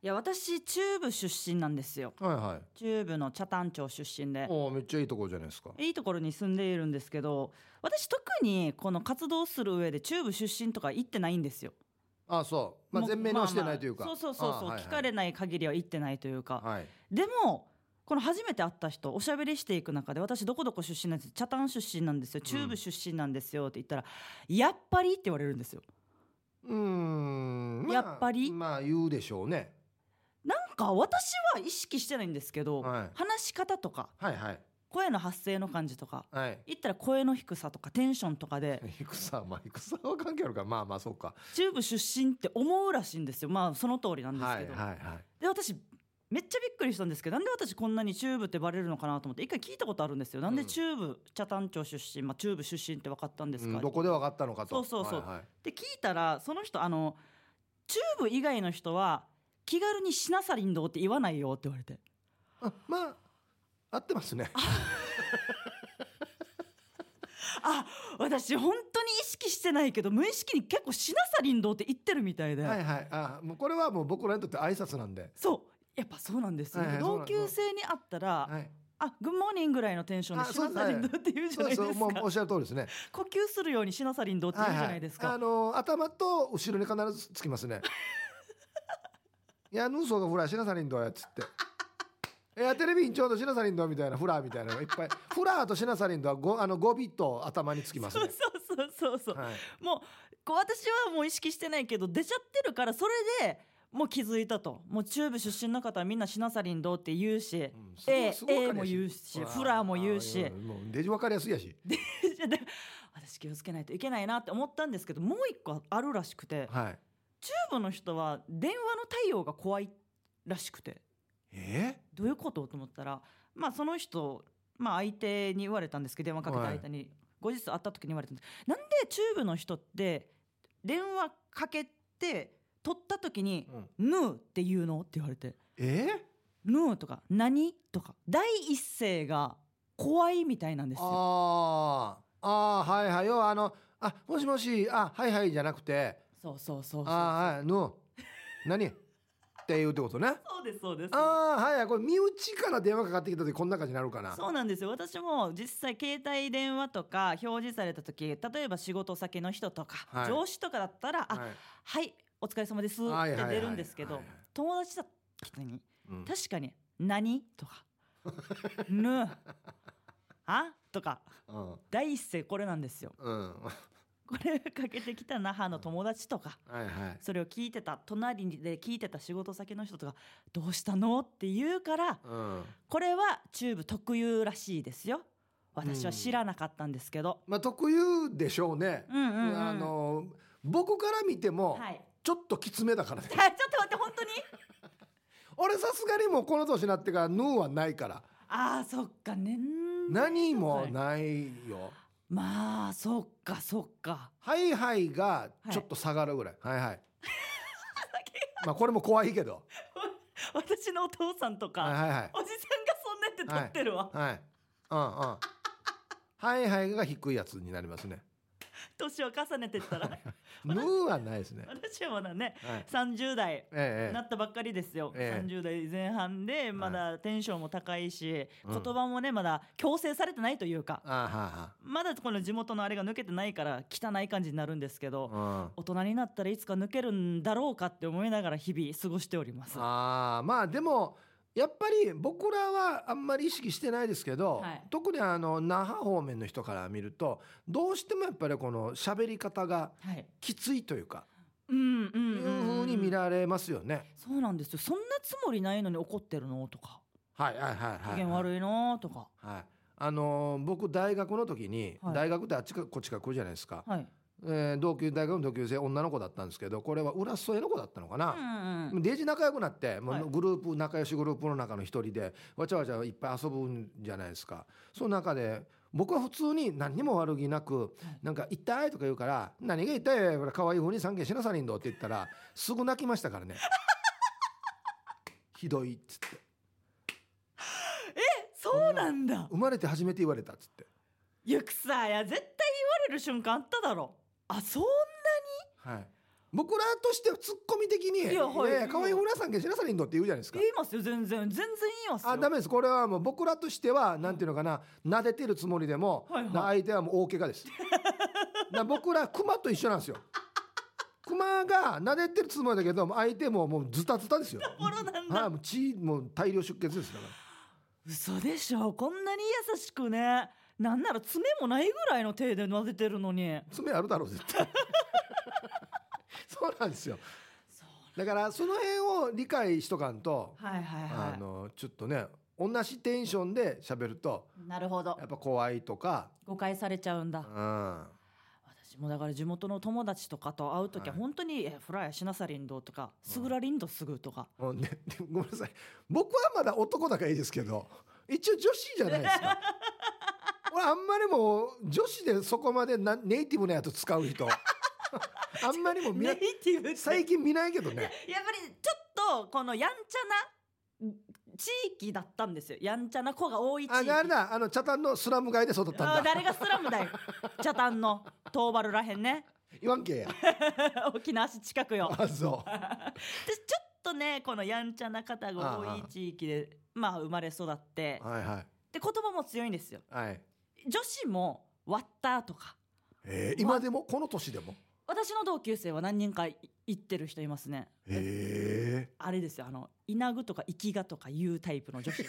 いや私中部出身なんですよ。はいはい。中部の北谷町出身で。めっちゃいいところじゃないですか。いいところに住んでいるんですけど私特にこの活動する上で中部出身とか行ってないんですよ。あそう。まあもう全面にはしてないというか、まあまあ。そうそうそうそう、聞かれない限りは行ってないというか、はい。でもこの初めて会った人おしゃべりしていく中で私どこどこ出身なんです北谷出身なんですよ。中部出身なんですよって言ったら、やっぱりって言われるんですよ。うーん、まあやっぱり？まあ言うでしょうねか私は意識してないんですけど、はい。話し方とかはいはい。声の発声の感じとかはい。言ったら声の低さとかテンションとかで。低さまあ低さは関係あるからまあまあそうか。中部出身って思うらしいんですよ。まあその通りなんですはいけど、はいはいで私めっちゃびっくりしたんですけどなんで私こんなに中部ってバレるのかなと思って一回聞いたことあるんですよ。なんで中部北谷町出身、まあ、中部出身って分かったんですか、うんどこで分かったのかと。そうそうそう。はいはい。で聞いたらその人あの中部以外の人は気軽にしなさりんどうって言わないよって言われて。あまあ合ってますね。あ 私本当に意識してないけど無意識に結構しなさりんどうって言ってるみたいで、はいはい。あもうこれはもう僕らにとって挨拶なんで。そう。やっぱそうなんですよ、はいはい同級生に会ったら、はい。あグッモーニングぐらいのテンションであしなさりんどうって言うじゃそうないですか。そうもうおっしゃる通りですね。呼吸するようにしなさりんどうって言うじゃないですか、あの頭と後ろに必ずつきますねいやヌーソーがフラーしなさりんどやっつっていやテレビにちょうどしなさりんどみたいなフラーみたいなのがいっぱい。フラーとしなさりんどはごあの語尾と頭につきますそうね。そうそうそうそう、はい。もうこう私はもう意識してないけど出ちゃってるからそれでもう気づいたと。もう中部出身の方はみんなしなさりんどうって言うし、うん A, A も言うしフラーも言うし。もうデジ分かりやすいやし。で 私気をつけないといけないなって思ったんですけどもう一個あるらしくて。はい中部の人は電話の対応が怖いらしくて。え？どういうこと？と思ったらまあその人、まあ、相手に言われたんですけど電話かけた相手に、後日会った時に言われたんです。なんで中部の人って電話かけて取った時にー、うん「ぬー」って言うの？って言われて。え「ぬー」とか「何?」とか。第一声が怖いみたいなんですよ。あー。あーはいはい。要はあのあもしもしあはいはいじゃなくてそうそうそうそう。あーはいぬ何？っていうってことね。そうですそうです。ああはいはいこれ身内から電話かかってきた時こんな感じになるかなそうなんですよ。私も実際携帯電話とか表示された時例えば仕事先の人とか、はい。上司とかだったら「あはい。はいお疲れ様です」って出るんですけど友達だった人にうん。確かに「何?」とか「ぬ」「あ?」とか。うん。第一声これなんですよ。うんこれかけてきた那覇の友達とかはいはい。それを聞いてた隣で聞いてた仕事先の人とか「どうしたの?」って言うからうん。これはチューブ特有らしいですよ。私は知らなかったんですけど、まあ特有でしょうね。うん、うんうん。あの僕から見てもはい。ちょっときつめだからね。は いちょっと待って本当に？俺さすがにもうこの年になってから「ヌー」はないから。あーそっか年何もないよまあそっかそっか「はいはい」がちょっと下がるぐらい。はいはい。まあこれも怖いけど。私のお父さんとか、はいはいはい。おじさんがそんなって撮ってるわ、はい。うんうん。はいはいが低いやつになりますね年を重ねてったら。ヌーはないですね。私はまだねはい。30代なったばっかりですよ、ええ。30代前半でまだテンションも高いし、うん言葉もねまだ強制されてないというかあははまだこの地元のあれが抜けてないから汚い感じになるんですけど、うん。大人になったらいつか抜けるんだろうかって思いながら日々過ごしております。あーまあでもやっぱり僕らはあんまり意識してないですけど、はい特にあの那覇方面の人から見るとどうしてもやっぱりこの喋り方がはい。きついというか、うんうんいううん、ふうに見られますよね。そうなんですよ。そんなつもりないのに怒ってるの？とか、はいはいはいはい、機嫌悪いの？とか。はい。あのー僕大学の時に、はい大学ってあっちかこっちから来るじゃないですか、はい。えー同級大学の同級生女の子だったんですけどこれは浦添の子だったのかな、うんうん。デージ仲良くなってもはい。うグループ仲良しグループの中の一人でわちゃわちゃいっぱい遊ぶんじゃないですか。その中で僕は普通に何にも悪気なく「なんか痛い」とか言うから「何が痛いよ可愛い風に三軒しなさりんど」って言ったら すぐ泣きましたからね。ひどいっつって。そうなんだ。生まれて初めて言われたっつって。ゆくさや絶対言われる瞬間あっただろ。あそんはい。僕らとしてはツッコミ的に「いいやはい。やいや可愛いふなさんけしなさりんど」って言うじゃないですか。言いますよ全然。全然言いますよ。あダメです。これはもう僕らとしてはなんていうのかな撫でてるつもりでも、はいはい。な相手はもう大怪我です。だ僕らクマと一緒なんですよ。クマが撫でてるつもりだけど相手ももうズタズタですよ。なんだ。はいもう血もう大量出血ですだから。嘘でしょ。こんなに優しくねなんなら爪もないぐらいの手で撫でてるのに。爪あるだろう絶対。そうなんですよ。だからその辺を理解しとかんと、はいはいはあのちょっとね同じテンションで喋るといなるほど。やっぱ怖いとか、誤解されちゃうんだ。うん、私もだから地元の友達とかと会う時ははい。本当に「えフライしなさりんど」とか「すぐらりんどすぐ」とか。もうね、でごめんなさい。僕はまだ男だからいいですけど一応女子じゃないですか 俺あんまりもう女子でそこまでなネイティブなやつ使う人。あんまりもう見なネイティブって。最近見ないけどね。やっぱりちょっとこのやんちゃな地域だったんですよ。やんちゃな子が多い地域。ああれだ。あの茶炭のスラム街で育ったんだ。あ誰がスラムだよ。茶炭の。東原らへんね。言わんけや。沖縄市近くよ。あそう。でちょっとねこのやんちゃな方が多い地域でまあ生まれ育って。はいはい。で言葉も強いんですよ。はい女子も「割った」とか。えー、今でも？この年でも？私の同級生は何人かい行ってる人いますね。えあれですよ。あの稲具とか生きがとかいうタイプの女子。ー、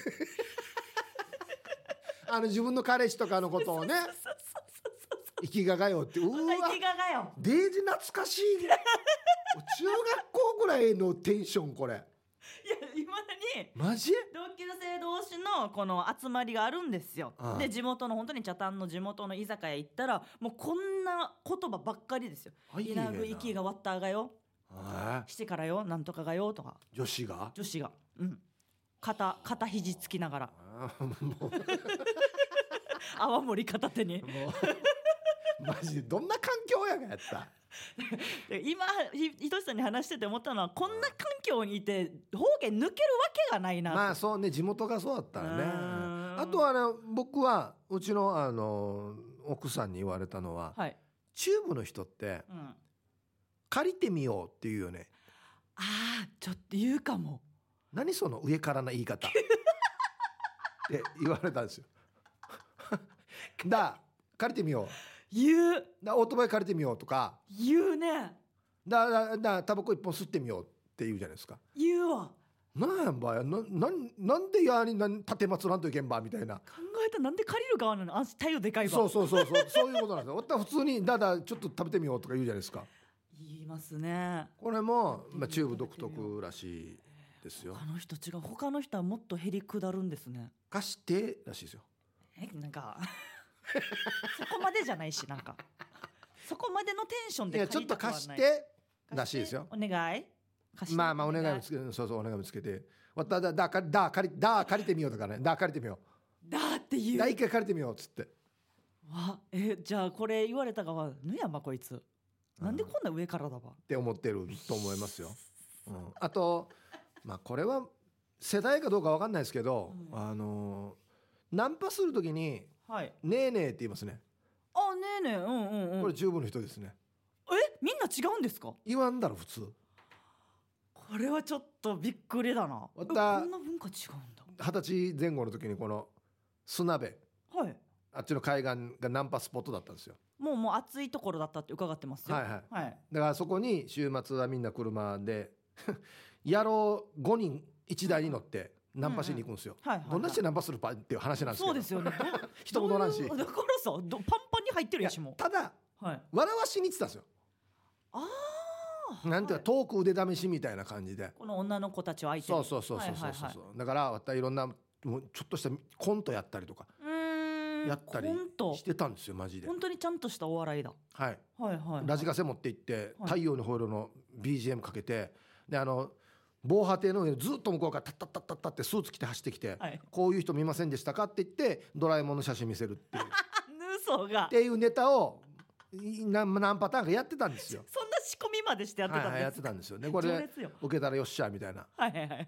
あの自分の彼氏とかのことをね。生きががよって。うわ。生きががよ。デージ懐かしい 中学校ぐらいのテンションこれ。いやいまだにマジ？同級生同士のこの集まりがあるんですよ。ああ。で地元の本当に茶炭の地元の居酒屋行ったらもうこんな言葉ばっかりですよ。あい。いね稲具生きが割ったがよ。はしてからよなんとかがよとか。い女子が？女子が。うん。肩肩肘つきながら。あーもう。泡盛片手に。もうマジでどんな環境やがやった？で今ひひとしさんに話してて思ったのはこんな環境にいて方言抜けるわけがないなと。まあそうね地元がそうだったらね。うん。あとはね僕はうちのあの奥さんに言われたのははい、チューブの人ってうん、借りてみようっていうよね。ああちょっと言うかも。何その上からの言い方？って言われたんですよ。だ借りてみよう言う。だオートバイ借りてみようとか。言うね。だだだタバコ一本吸ってみようって言うじゃないですか。言うわ。なんやんばやななんなんでやになん立てまつらんといけんばみたいな。考えたらなんで借りる側なの？あ太陽でかいわ。そうそうそうそうそういうことなんですよ。おったら普通にだだちょっと食べてみようとか言うじゃないですか。言いますね。これも、まあ、チューブ独特らしいですよ。他の人違う。他の人はもっとへりくだるんですね。貸してらしいですよ。えなんかそこまでじゃないしなんか。そこまでのテンションでいやちょっと貸してらしいですよ。お願い？貸して。まあまあお願いもつけそうそうお願いもつけて。わだだだかだ借りだ借りてみようとかね。だ借りてみよだって言う。うだ一回借りてみようっつって。わえじゃあこれ言われた側ぬやまこいつ。なんでこんな上からだわ。って思ってると思いますよ。うん、あとまあこれは世代かどうかわかんないですけど、うん。あのナンパするときにはい「ねえねえ」って言いますね。あねえねえうんうんうん。これ十分の人ですね。え？みんな違うんですか？言わんだろ普通。これはちょっとびっくりだな。えまたこんな文化違うんだ。二十歳前後の時にこの砂辺。はい。あっちの海岸がナンパスポットだったんですよ。もうもう暑いところだったって伺ってますよ。はいはい。はい。だからそこに週末はみんな車で野郎5人1台に乗ってナンパしに行くんですよ。はいはいはい。どんなしてナンパするパっていう話なんです。そうですよね。人も乗らんし。だからさどパンパンに入ってるやしもただはい。笑わしに行ってたんですよ。ああなんていうかトーク腕試しみたいな感じで。この女の子たちを相手に。そうそうそうそうそうそう、はいはいはいだからまたいろんなもうちょっとしたコントやったりとか。やったりしてたんですよマジで。本当にちゃんとしたお笑いだ。はい。はいはいラジカセ持って行ってはい。太陽にほえろの BGM かけてであの防波堤の上にずっと向こうからタッタッタッタッタってスーツ着て走ってきて、はい。こういう人見ませんでしたかって言ってドラえもんの写真見せるっていう。っ 嘘が。ていうネタをい何何パターンかやってたんですよ。そんな仕込みまでしてやってたんですはいはい、やってたんですよ。ね。これ受けたらよっしゃみたいな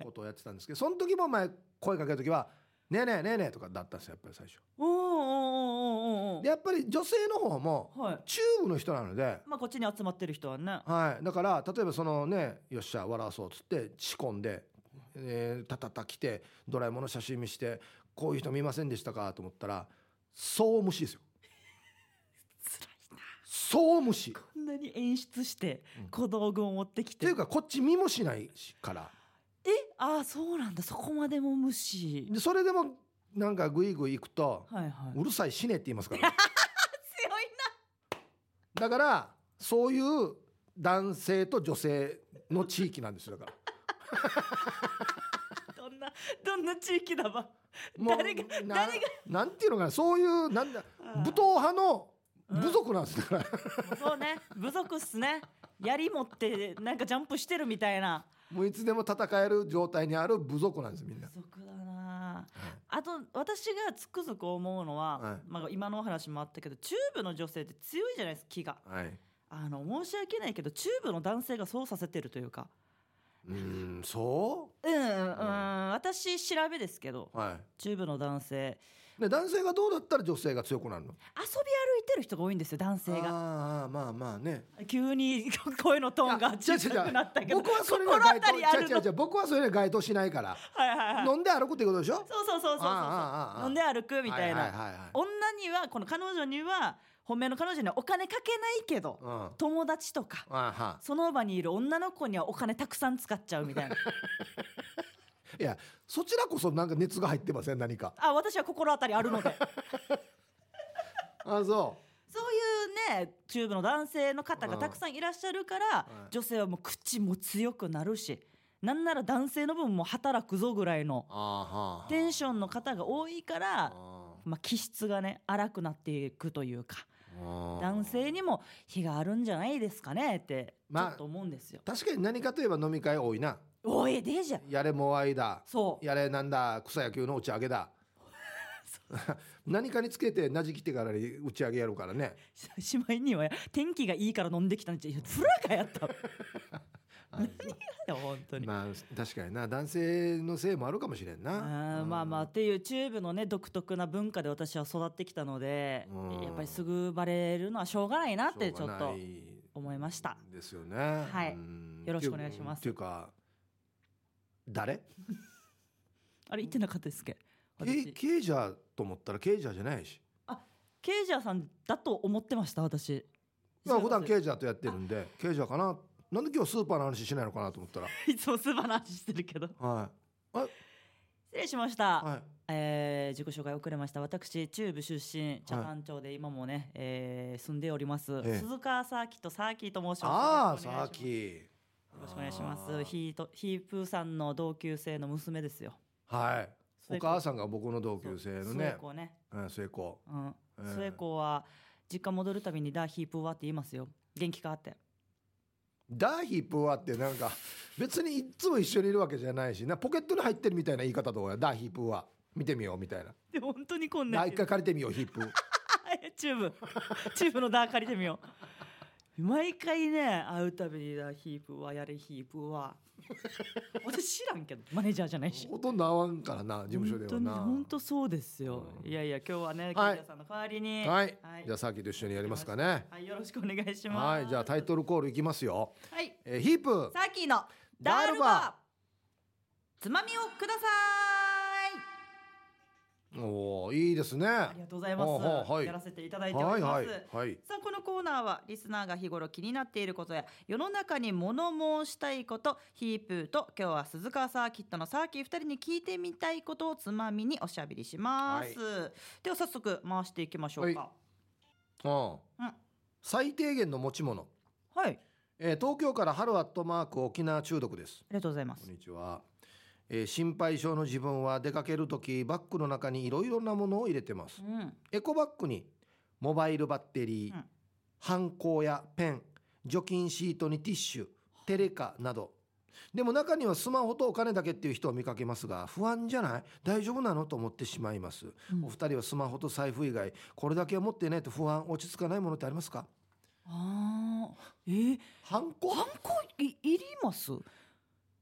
ことをやってたんですけどその時も前声かける時は「ねえねえねえねえ」とかだったんですよやっぱり最初。おーおーおーおーおーんでやっぱり女性の方もはい。チューブの人なので、まあこっちに集まってる人はね。はい、だから例えばそのねよっしゃ笑わそうっつって仕込んで、えー、たたた来てドラえもんの写真見してこういう人見ませんでしたかと思ったらそう無視ですよ。辛いな。そう無視。っこんなに演出してうん。小道具を持ってきて。ていうかこっち見もしないから。えああそうなんだ。そこまでも無視。でそれでもなんかグイグイ行くとはいはい「うるさい死ね」って言いますから、ね、強いだからそういう男性と女性の地域なんですよだから。な どんなどんな地域だば。もう誰がな誰が。なんていうのかなそういうなんだ武闘派の部族なんですだから、もうそうね。部族っすね。槍持ってなんかジャンプしてるみたいな。もういつでも戦える状態にある部族なんですみんな。部。族だなあと私がつくづく思うのは、はいまあ、今のお話もあったけどチューブの女性って強いじゃないですか気がはい。あの申し訳ないけどチューブの男性がそうさせてるというかうーん、そう？んうん、うん、私調べですけどう。はチューブの男性い。で、男性がどうだったら女性が強くなるの？遊び歩いてる人が多いんですよ男性がああ、まあまあね。急に 声のトーンが小さくなったけど僕はそれには 該当。違う違う僕はそれには該当しないから。はいはいはい飲んで歩くってことでしょ？そうそうそうそうそうああああああ飲んで歩くみたいな、はいはいはいはい女にはこの彼女には本命の彼女にはお金かけないけど、うん。あ友達とかその場にいる女の子にはお金たくさん使っちゃうみたいな いや、そちらこそなんか熱が入ってません、何か。あ私は心当たりあるのであ あ、そそういうねチューブの男性の方がたくさんいらっしゃるから、うん女性はもう口も強くなるしなんなら男性の分も働くぞぐらいの。テンションの方が多いから、あまあ、気質がね荒くなっていくというかあ男性にも非があるんじゃないですかねってちょまあっと思うんですよ。確かに何かといえば飲み会多いな。おいでじゃんやれモアイだ。そう。やれなんだ草野球の打ち上げだ。何かにつけてなじきてからに打ち上げやるからね。しまいには天気がいいから飲んできたんじゃいやフラがやった。何がよ本当に。まあ確かにな。男性のせいもあるかもしれんな。あーまあまあっていうチューブのね独特な文化で私は育ってきたのでうん。やっぱりすぐバレるのはしょうがないなってちょっとい思いましたですよねはいうんよろしくお願いしますっていうか誰？あれ言ってなかったですっけ？ケ私。ケイジャーと思ったらケイジャーじゃないし。ケイジャーさんだと思ってました私。まあ普段ケケイジャーとやってるんでケイジャーかな。なんで今日スーパーの話しないのかなと思ったら。いつもスーパーの話してるけど。はい。失礼しました、はい。えー自己紹介遅れました。私中部出身茶飯町で今もね、えー住んでおります、ええ。鈴川サーキとサーキーと申します。ああサーキよろしくお願いします。ヒー。トヒープーさんの同級生の娘ですよ。はい。お母さんが僕の同級生のね。末子ね。うん末っ子。うん。ええ。末子は実家戻るたびにダーヒープーはって言いますよ。元気かって。ダーヒープーはってなんか別にいつも一緒にいるわけじゃないしなポケットに入ってるみたいな言い方どうや。ダーヒープーは。見てみようみたいな。でも本当にこんなあ一回借りてみようヒープー。チューブ。チューブのダー借りてみよう毎回ね会うたびにダーヒープーはやれヒープーは。私知らんけどマネージャーじゃないし。ほとんど合わんからな事務所ではな。本当そうですよ、うん。いやいや今日はね、はい。金田さんの代わりに。はい、はい。じゃあさっきと一緒にやりますかね。はいよろしくお願いします。はいじゃあタイトルコールいきますよ、はい。えーヒープ。ーサーキーのダールバー。つまみをくださおおいいですね。いありがとうございます、はい。やらせていただいております、はいはい。はい。さあこのコーナーはリスナーが日頃気になっていることや世の中に物申したいことヒープーと今日は鈴川サーキットのサーキー2人に聞いてみたいことをつまみにおしゃべりします、では早速回していきましょうか。うんうん最低限の持ち物、はい。えー東京から春アットマーク沖縄中毒です。ありがとうございます。こんにちは、えー心配性の自分は出かける時バッグの中にいろいろなものを入れてます。うん。エコバッグにモバイルバッテリー、うん。ハンコやペン除菌シートにティッシュテレカなど。でも中にはスマホとお金だけっていう人を見かけますが不安じゃない？大丈夫なの？と思ってしまいます、うん。お二人はスマホと財布以外これだけは持っていないと不安落ち着かないものってありますか？あー。えー、ハンコ？ハンコいいります？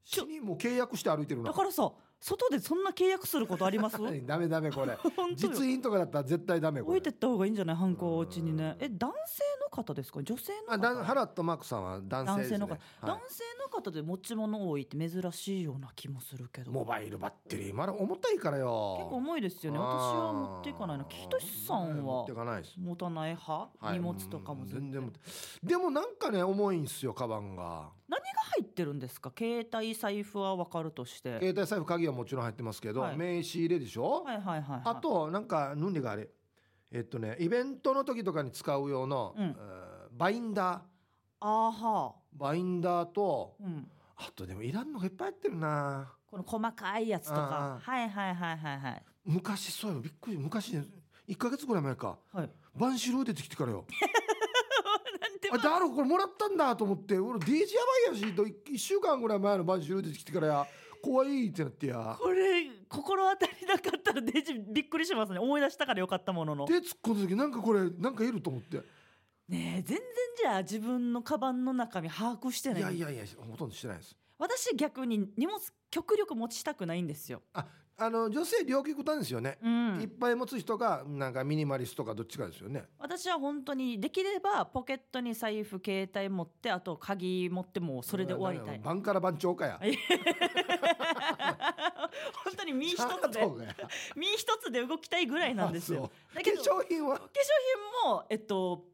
死にもう契約して歩いてるな。だからさ外でそんな契約することあります？ダメダメこれ。本当よ。実印とかだったら絶対ダメこれ。置いてった方がいいんじゃない？ハンコはお家にね。え男性の方ですか？女性の方？あだんハラットマークさんは男性ですね。男性の方、はい。男性の方で持ち物多いって珍しいような気もするけど。モバイルバッテリーまだ重たいからよ。結構重いですよね。私は持っていかないのキトシさんは持っていかないです。持たない派、はい。荷物とかもうん全然全然持って。でもなんかね重いんすよカバンが何が入ってるんですか？携帯財布は分かるとして。携帯財布鍵はもちろん入ってますけど、はい。名刺入れでしょ、はいはいはい、はい、あとなんかヌンリがあれ？えっとねイベントの時とかに使う用の、うん。えーバインダー。あーはバインダーとーうん。あとでもいらんのがいっぱい入ってるな。この細かいやつとか。あはいはいはいはいはい。昔そうよびっくり昔ね1か月ぐらい前か。はい。バンシル出てきてからよ あだろこれもらったんだと思って。俺デージやばいやしと1週間ぐらい前のバンシル出てきてからや怖いってなってや。これ心当たりなかったらデジびっくりしますね。思い出したからよかったものの。で突っ込んだ時なんかこれなんかいると思って。ねえ全然じゃあ自分のカバンの中身把握してない。いやいやいやほとんどしてないです。私逆に荷物極力持ちたくないんですよ、ああの女性両極端ですよね、うん。いっぱい持つ人がなんかミニマリストかどっちかですよね。私は本当にできればポケットに財布携帯持ってあと鍵持ってもうそれで終わりたい。バンから番長かや。い 本当に身一つで身一つで動きたいぐらいなんですよ。あだけど化粧品は？化粧品もえっと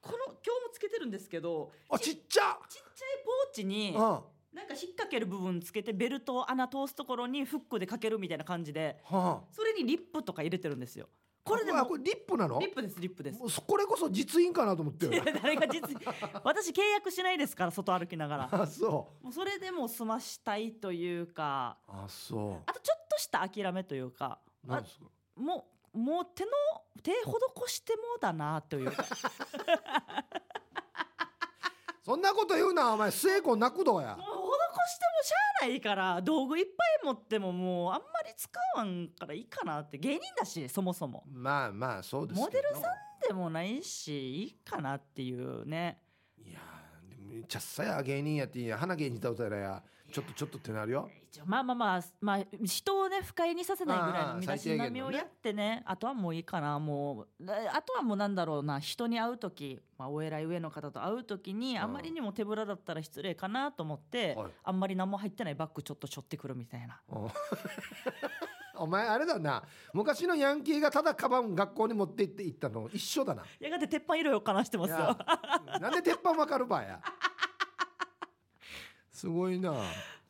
この今日もつけてるんですけどあちっちゃ！ちっちゃいポーチにあなんか引っ掛ける部分つけてベルト穴通すところにフックでかけるみたいな感じではそれにリップとか入れてるんですよ。あこれでもあこれリップなの？リップですリップです。これこそ実印かなと思って。誰が実私契約しないですから外歩きながら。あそもうそれでもう済ましたいというか。うあそあとちょっとした諦めというか。あうなんですか？もうもう手の手施してもだなという。か そんなこと言うなお前。末子泣くどやしてもしゃあないから道具いっぱい持ってももうあんまり使わんからいいかなって芸人だしそもそも。まあまあそうですけど。モデルさんでもないしいいかなっていうね。いやーでもちゃっさや芸人やっていいや花芸人だったらやちょっとちょっとってなるよ。一応まあまあまあまあ人をね不快にさせないぐらいの身だしなみをやってねあとはもういいかなもう。であとはもうなんだろうな人に会う時、まあ、お偉い上の方と会う時にうんあまりにも手ぶらだったら失礼かなと思って、はい。あんまり何も入ってないバッグちょっと背負ってくるみたいな。うん お前あれだな。昔のヤンキーがただカバン学校に持って行って行ったの一緒だな。やがて鉄板色をかなしてますよ。なんで鉄板わかるばやすごいな。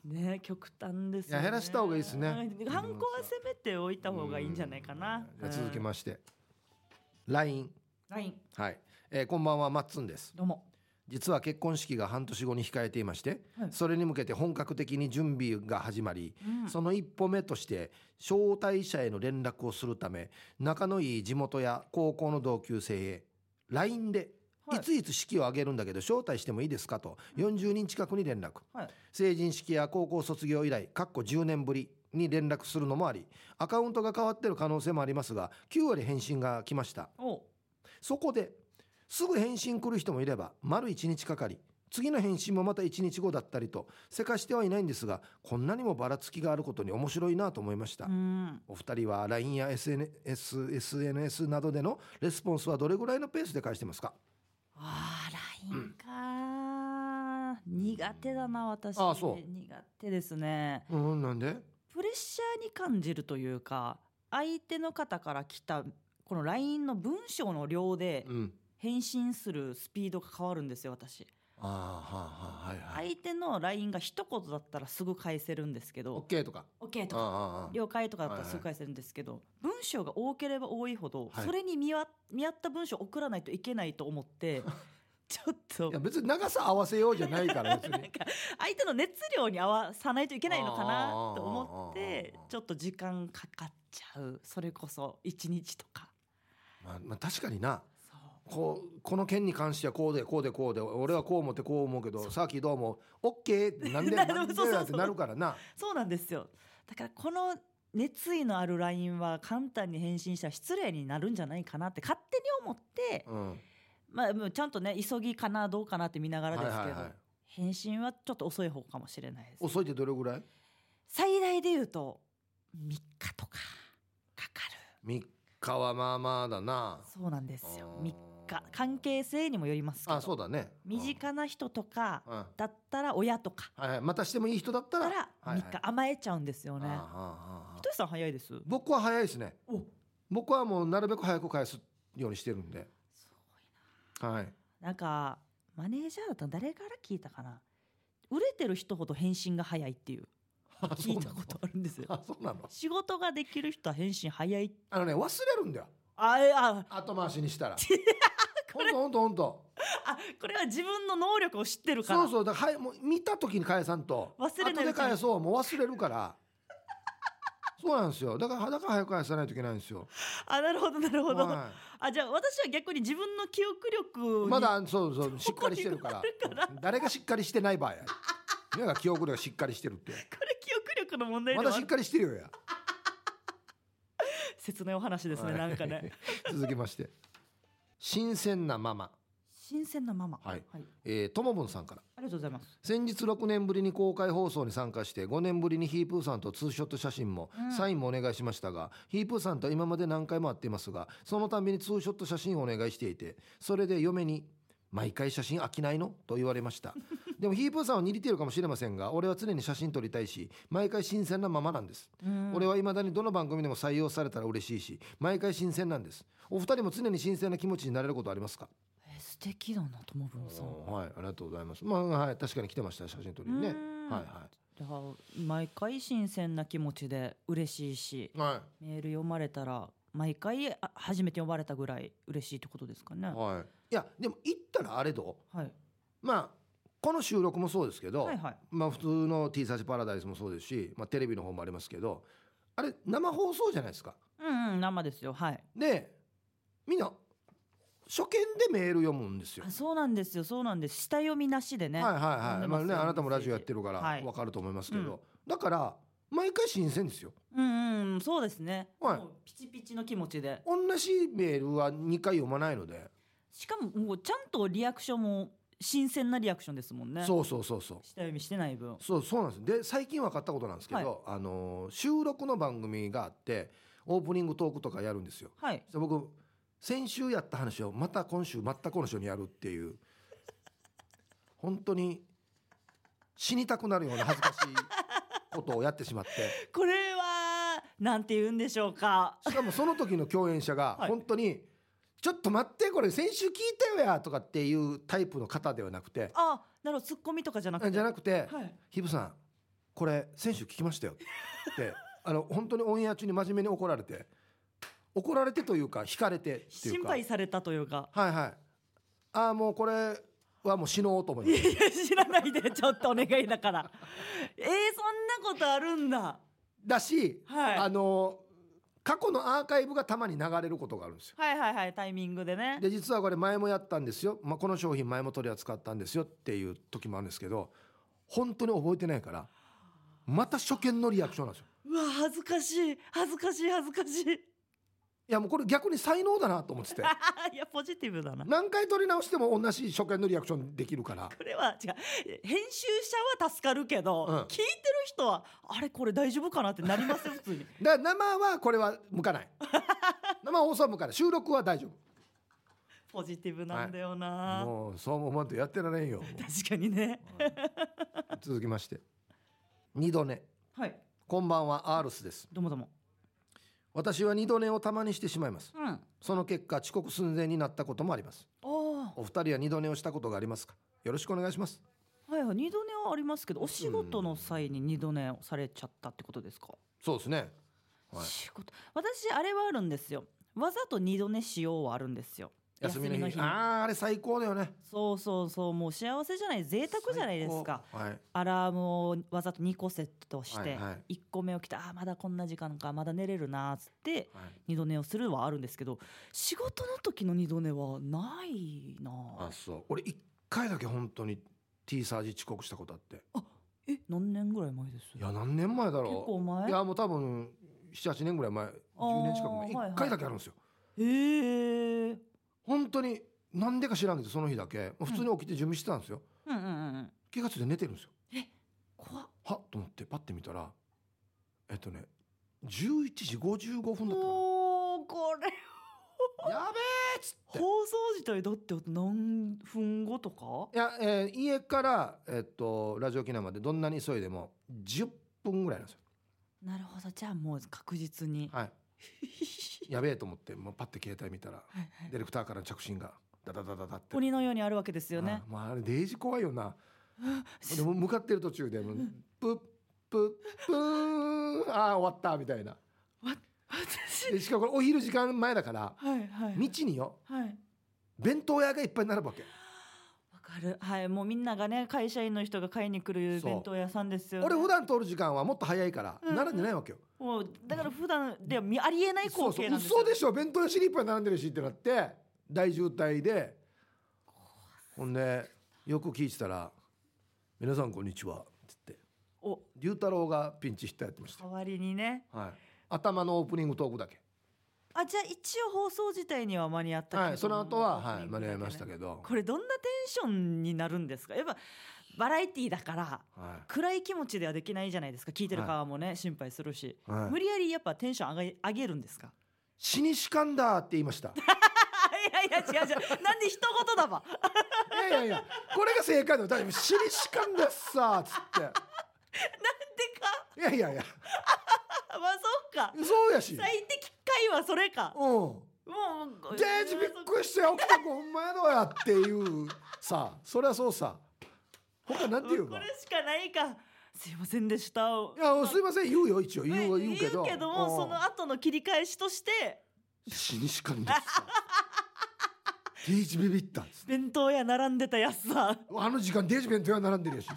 ね極端ですよ、ね、減らした方がいいですね。うんハンコはせめておいた方がいいんじゃないかな。続きすまして。LINE ラインはい、えーこんばんはマッツンです。どうも。実は結婚式が半年後に控えていまして、はい。それに向けて本格的に準備が始まり、うん。その一歩目として招待者への連絡をするため仲のいい地元や高校の同級生へ LINE ではい。いついつ式を挙げるんだけど招待してもいいですかと。40人近くに連絡。はい。成人式や高校卒業以来かっこ10年ぶりに連絡するのもありアカウントが変わってる可能性もありますが9割返信が来ました。お。そこですぐ返信来る人もいれば丸1日かかり次の返信もまた1日後だったりとせかしてはいないんですがこんなにもばらつきがあることに面白いなと思いました、うん。お二人は LINE や SNS, SNS などでのレスポンスはどれぐらいのペースで返してますか？あー LINE か、苦手だな私。あそう。苦手ですね。うんなんで？プレッシャーに感じるというか相手の方から来たこの LINE の文章の量でうん。返信するスピードが変わるんですよ私ああはあはあはいはい。相手の LINE が一言だったらすぐ返せるんですけど。OK とか。OK とか。了解とかだったらすぐ返せるんですけど、文章が多ければ多いほど、はいそれに見わ見合った文章を送らないといけないと思って ちょっと。いや別に長さ合わせようじゃないから別に。なんか相手の熱量に合わさないといけないのかなと思っあてーちょっと時間かかっちゃう。それこそ1日とか。まあ、まあ確かになこうこの件に関してはこうでこうでこうで俺はこう思ってこう思うけどさっきどうも OK ってなんで ななんでそうそうそう。ってなるからな。そうなんですよ。だからこの熱意のある LINE は簡単に返信したら失礼になるんじゃないかなって勝手に思って、うん。まあ、もうちゃんとね急ぎかなどうかなって見ながらですけど、はいはい。はい返信はちょっと遅い方かもしれないです。遅いってどれぐらい？最大で言うと3日とかかか3日はまあまあだな。るそうなんですよ。あー3日関係性にもよりますけどあそうだね。身近な人とかうん、うんだったら親とかはいはい、またしてもいい人だったらだったら3日甘えちゃうんですよね、あああああひとしさん早いです？僕は早いですね。お。僕はもうなるべく早く返すようにしてるんで。すごいはい。ななんかマネージャーだったら誰から聞いたかな？売れてる人ほど返信が早いっていう。聞いたことあるんですよ。あそうなの？仕事ができる人は返信早い。あのね忘れるんだよ。あえあ。後回しにしたら ほんとほんとほんと。あこれは自分の能力を知ってるから。そうそう。だからはいもう見た時に返さんと。忘れないうちに後で返そうもう忘れるから。そうなんですよ。だからだから早く返さないといけないんですよ、あなるほどなるほど、はあじゃあ私は逆に自分の記憶力まだそうそうしっかりしてるから。誰がしっかりしてない場合。や記憶力がしっかりしてるって。これ記憶力の問題まだしっかりしてるよや。切ないお話ですね、はいなんかね。続きまして新鮮なママ。新鮮なママ。はい。はい、えーともぶんさんから。ありがとうございます。先日6年ぶりに公開放送に参加して5年ぶりにヒープーさんとツーショット写真も、うん。サインもお願いしましたがヒープーさんとは今まで何回も会っていますがそのたびにツーショット写真をお願いしていてそれで嫁に「毎回写真飽きないの?」と言われました。でもヒープーさんは似ているかもしれませんが俺は常に写真撮りたいし毎回新鮮なままなんです。うん。俺は未だにどの番組でも採用されたら嬉しいし毎回新鮮なんです。お二人も常に新鮮な気持ちになれることありますか？え素敵だなともぶん。さんはいありがとうございます。まあはい確かに来てました写真撮りにね。うん。はいはじゃあ毎回新鮮な気持ちで嬉しいしいはい。メール読まれたら毎回あ初めて読まれたぐらい嬉しいってことですかね。ははい、いやでも行ったらあれどい。まあこの収録もそうですけど、はいはい。まあ普通の T サーチパラダイスもそうですし、まあ、テレビの方もありますけどあれ生放送じゃないですか。うんうん生ですよ。はい。でみんな初見でメール読むんですよ。あそうなんですよ。そうなんです。下読みなしでね。はいはいはい。まあねあなたもラジオやるってるからはい。わかると思いますけど、うんだから毎回新鮮ですようんうんそうですね、はい。もうピチピチの気持ちで。同じメールは2回読まないので、しかももうちゃんとリアクションも新鮮なリアクションですもんね。そうそうそうそう。下読みしてない分。そうそうなんです。で最近分かったことなんですけど、あのー収録の番組があってオープニングトークとかやるんですよ。はい。で僕先週やった話をまた今週全く同じようにやるっていう。本当に死にたくなるような恥ずかしいことをやってしまって。これはなんて言うんでしょうか。しかもその時の共演者がはい。本当に「ちょっと待ってこれ先週聞いたよや」とかっていうタイプの方ではなくてあなるほどツッコミとかじゃなくて。じゃなくてはい「ヒブさんこれ先週聞きましたよ」って。あの本当にオンエア中に真面目に怒られて怒られてというか引かれてっていう心か配されたというか。はいはい。ああもうこれはもう死のうと思いまいす。やいや知らないでちょっとお願いだから。えー、そんなことあるんだだし、はい。あの過去のアーカイブがたまに流れることがあるんですよ。はいはいはいタイミングでね。で実はこれ前もやったんですよ、まあ、この商品前も取り扱ったんですよっていう時もあるんですけど本当に覚えてないからまた初見のリアクションなんですよ。うわ恥ずかしい恥ずかしい恥ずかしいいやもうこれ逆に才能だなと思ってて。いやポジティブだな。何回取り直しても同じ初見のリアクションできるから。これは違う。編集者は助かるけど、うん。聞いてる人はあれこれ大丈夫かなってなりますよ普通に。だから生はこれは向かない。生放送は向かない。収録は大丈ポジティブなんだよ夫な、もうそう思わんとやってられんよ。確かにね。続きまして。二度寝。はい。こんばんはアールスです。どうもどうも私は二度寝をたまにしてしまいます。うん。あその結果遅刻寸前になったこともあります。お二人は二度寝をしたことがありますか？よろしくお願いします。いはい二度寝はありますけどお仕事の際に二度寝をされちゃったってことですか、そうですね。はい。仕事。私あれはあるんですよ。わざと二度寝しようはあるんですよ休みの日。にあああれ最高だよね。そうそうそう。もう幸せじゃない。贅沢じゃないですか。はい。アラームをわざと2個セットしてはいはい。1個目起きてあーまだこんな時間かまだ寝れるなーっつってはい。二度寝をするはあるんですけど仕事の時の二度寝はないなあそう。俺一回だけ本当に T サージ遅刻したことあって。え何年ぐらい前です？いや何年前だろう。結構前？いやもう多分78年ぐらい前。10年近く前。はいはい。一回だけあるんですよ。へえ本当になんでか知らんけどその日だけ普通に起きて準備してたんですよ。うんうんうんうん。気が付いて寝てるんですよ。怖っ。はっと思ってパッて見たらえっとね11時55分だったかもうこれなやべえっつって。放送時とだって何分後とか？いや、えー家から、えっとラジオ沖縄までどんなに急いでも10分ぐらいなんですよ。なるほど。じゃあもう確実に、はい やべえと思ってもうパッて携帯見たらはいはい。ディレクターからの着信がダダダダダって。鬼のようにあるわけですよね。あまああれデージ怖いよな。でも向かってる途中でもうプップップーンああ終わったみたいな。私。でしかもこれお昼時間前だからはいはい。道によはい。弁当屋がいっぱい並ぶわけ。わかる。はい。もうみんながね会社員の人が買いに来るそう弁当屋さんですよ、ね、俺普段通る時間はもっと早いからうん並んでないわけよ。もうだから普段では見ありえない光そうそう景なんですよ嘘でしょ。弁当屋シリップ並んでるしってなって大渋滞で。ほんでよく聞いてたら「皆さんこんにちは」って言って。お。龍太郎がピンチヒッターやってました、代わりにね。はい、頭のオープニングトークだけあじゃあ一応放送自体には間に合ったけどはいその後は、はい、間に合いましたけど、これどんなテンションになるんですか？やっぱバラエティーだからは暗い気持ちではできないじゃないですか。聞いてる側もね、心配するし、いはい。無理やりやっぱテンション上げ上げるんですか？死にしかんだって言いました。あいやいや違う違う。なんで一言だば。いやいやいやこれが正解だよ。だ死にしかんだっさっつって。なんでか？いやいやいやまあそうか。そうやし。最適解はそれか。うん。もうデージびっくりして起きた子ほんまやどうやっていうさ。そりゃそうさ。他なんて言うかこれしかないか。すいませんでした。いやすいません。言うよ一応。言うは言うけど。もうん。その後の切り返しとして。死にしかんだっさデージビビったっつって弁当屋並んでたやつさ。あの時間デージ弁当屋並んでるやし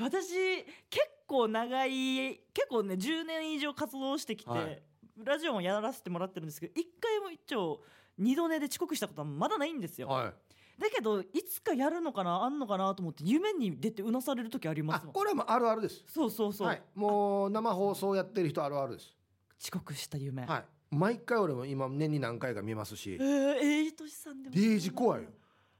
私結構長い結構ね10年以上活動してきて、はい。ラジオもやらせてもらってるんですけど一回も一応二度寝で遅刻したことはまだないんですよ、はい。だけどいつかやるのかなあんのかなと思って夢に出てうなされる時ありまあすこれはもうあるあるです。そうそうそう、はい。もう生放送やってる人あるあるです。遅刻した夢、はい。毎回俺も今年に何回か見ますし。えー、えいとしさんでも。デージ怖いよ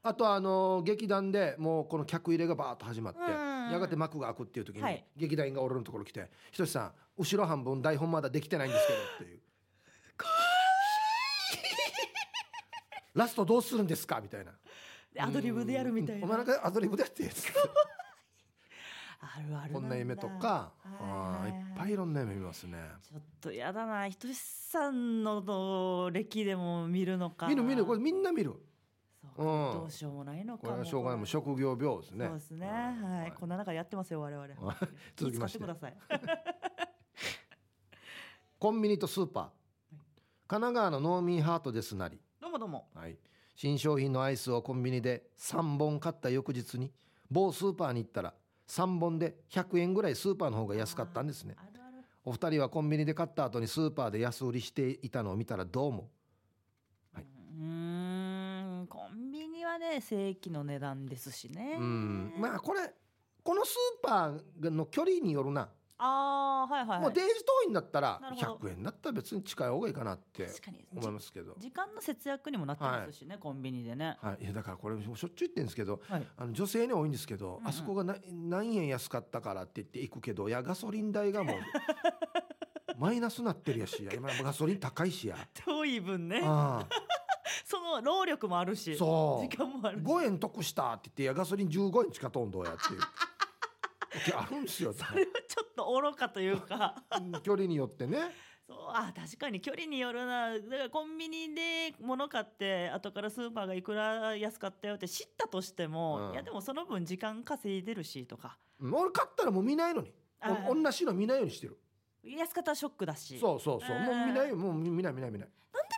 あとあの劇団でもうこの客入れがバーッと始まってうん。やがて幕が開くっていう時に、はい。劇団員が俺のところ来て「ひとしさん後ろ半分台本まだできてないんですけど」っていう「ラストどうするんですか?」みたいな。でアドリブでやるみたいな。うん。お前なんかアドリブでやって」つってあるあるこんな夢とか。はいあーいっぱいいろんな夢見ますね。ちょっとやだな。ひとしさんのの歴でも見るのかな。見る見る。これみんな見る。そうん。どうしようもないのかこれはしょうがない。もう職業病ですね。そうですね、うん。はい、こんな中やってますよ我々。続きまして。くださいコンビニとスーパー。神奈川のノーミーハートですなり。どうもどうも。はい、新商品のアイスをコンビニで3本買った翌日に某スーパーに行ったら3本で100円ぐらいスーパーの方が安かったんですね。お二人はコンビニで買った後にスーパーで安売りしていたのを見たらどう思う？ーん。コね正規の値段ですしね。ううん。まあこれこのスーパーの距離によるな、あーはいはい、はい、もうデージ遠いんだったらなるほど。100円だったら別に近い方がいいかなって思いますけど、時間の節約にもなってますしね、コンビニでね。はい、いやだからこれしょっちゅう言ってるんですけどはい。あの女性に多いんですけど、うんうん。あそこがな何円安かったからって言って行くけどいやガソリン代がもう マイナスなってるやしいや。今ガソリン高いしや。遠い分ね。あ その労力もあるあしそう。時間もあるし。5円得したって言ってガソリン15円しかとんどうやっていう。時あるんですよ それはちょっと愚かというか。うん距離によってね。そうあ確かに距離によるな。だからコンビニで物買って後からスーパーがいくら安かったよって知ったとしても、うん。いやでもその分時間稼いでるしとか。うん俺買ったらもう見ないのに。同じの見ないようにしてる。安かったらショックだし。そうそうそう。もう見ないよ。もう見ない見ない見ない